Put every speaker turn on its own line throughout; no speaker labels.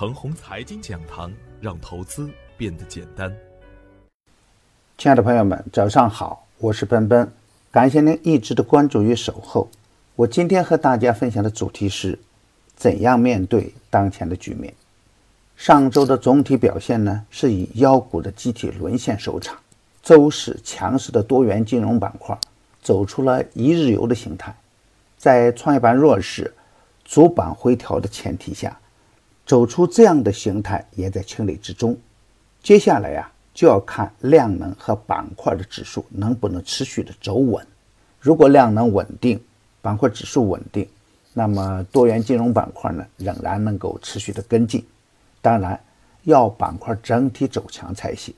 程红财经讲堂，让投资变得简单。
亲爱的朋友们，早上好，我是奔奔，感谢您一直的关注与守候。我今天和大家分享的主题是：怎样面对当前的局面。上周的总体表现呢，是以妖股的集体沦陷收场。周市强势的多元金融板块走出了一日游的形态，在创业板弱势、主板回调的前提下。走出这样的形态也在情理之中。接下来呀，就要看量能和板块的指数能不能持续的走稳。如果量能稳定，板块指数稳定，那么多元金融板块呢，仍然能够持续的跟进。当然，要板块整体走强才行。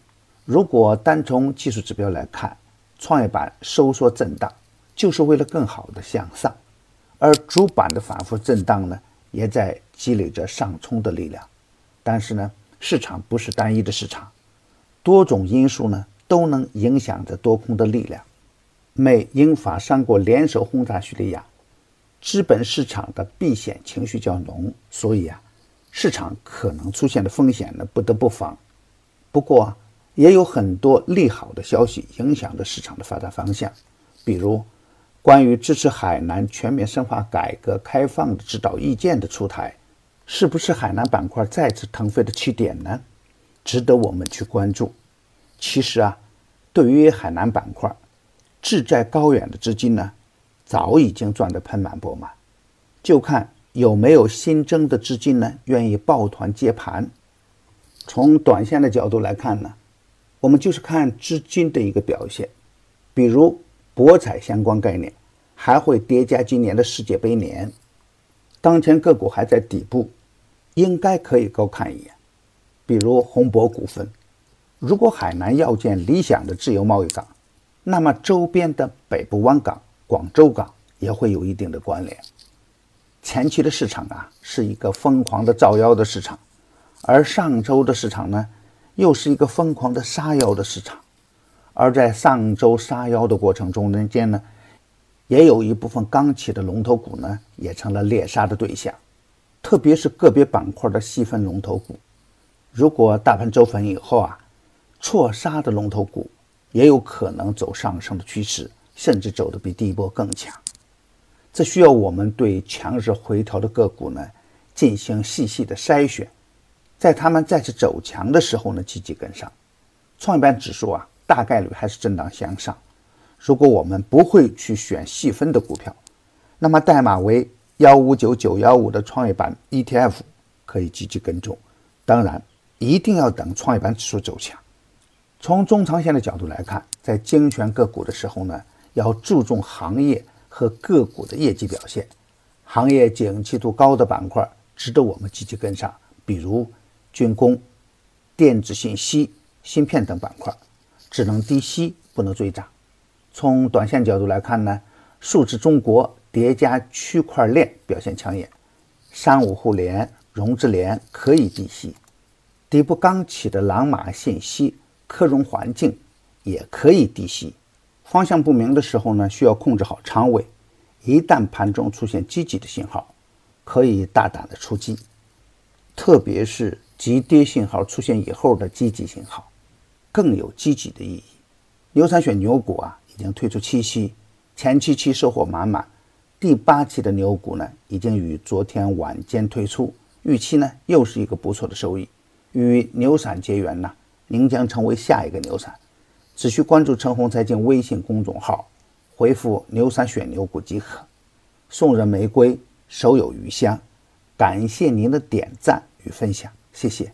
如果单从技术指标来看，创业板收缩震荡就是为了更好的向上，而主板的反复震荡呢？也在积累着上冲的力量，但是呢，市场不是单一的市场，多种因素呢都能影响着多空的力量。美英法三国联手轰炸叙利亚，资本市场的避险情绪较浓，所以啊，市场可能出现的风险呢不得不防。不过也有很多利好的消息影响着市场的发展方向，比如。关于支持海南全面深化改革开放的指导意见的出台，是不是海南板块再次腾飞的起点呢？值得我们去关注。其实啊，对于海南板块，志在高远的资金呢，早已经赚得盆满钵满，就看有没有新增的资金呢，愿意抱团接盘。从短线的角度来看呢，我们就是看资金的一个表现，比如。博彩相关概念还会叠加今年的世界杯年，当前个股还在底部，应该可以高看一眼。比如宏博股份，如果海南要建理想的自由贸易港，那么周边的北部湾港、广州港也会有一定的关联。前期的市场啊，是一个疯狂的造妖的市场，而上周的市场呢，又是一个疯狂的杀妖的市场。而在上周杀妖的过程中间呢，也有一部分刚起的龙头股呢，也成了猎杀的对象，特别是个别板块的细分龙头股。如果大盘走稳以后啊，错杀的龙头股也有可能走上升的趋势，甚至走得比第一波更强。这需要我们对强势回调的个股呢进行细细的筛选，在他们再次走强的时候呢，积极跟上。创业板指数啊。大概率还是震荡向上。如果我们不会去选细分的股票，那么代码为幺五九九幺五的创业板 ETF 可以积极跟踪。当然，一定要等创业板指数走强。从中长线的角度来看，在精选个股的时候呢，要注重行业和个股的业绩表现。行业景气度高的板块值得我们积极跟上，比如军工、电子信息、芯片等板块。只能低吸，不能追涨。从短线角度来看呢，数字中国叠加区块链表现抢眼，三五互联、融智联可以低吸。底部刚起的朗玛信息、科融环境也可以低吸。方向不明的时候呢，需要控制好仓位。一旦盘中出现积极的信号，可以大胆的出击，特别是急跌信号出现以后的积极信号。更有积极的意义。牛散选牛股啊，已经推出七期，前七期收获满满，第八期的牛股呢，已经于昨天晚间推出，预期呢又是一个不错的收益。与牛散结缘呢，您将成为下一个牛散。只需关注陈红财经微信公众号，回复“牛散选牛股”即可。送人玫瑰，手有余香。感谢您的点赞与分享，谢谢。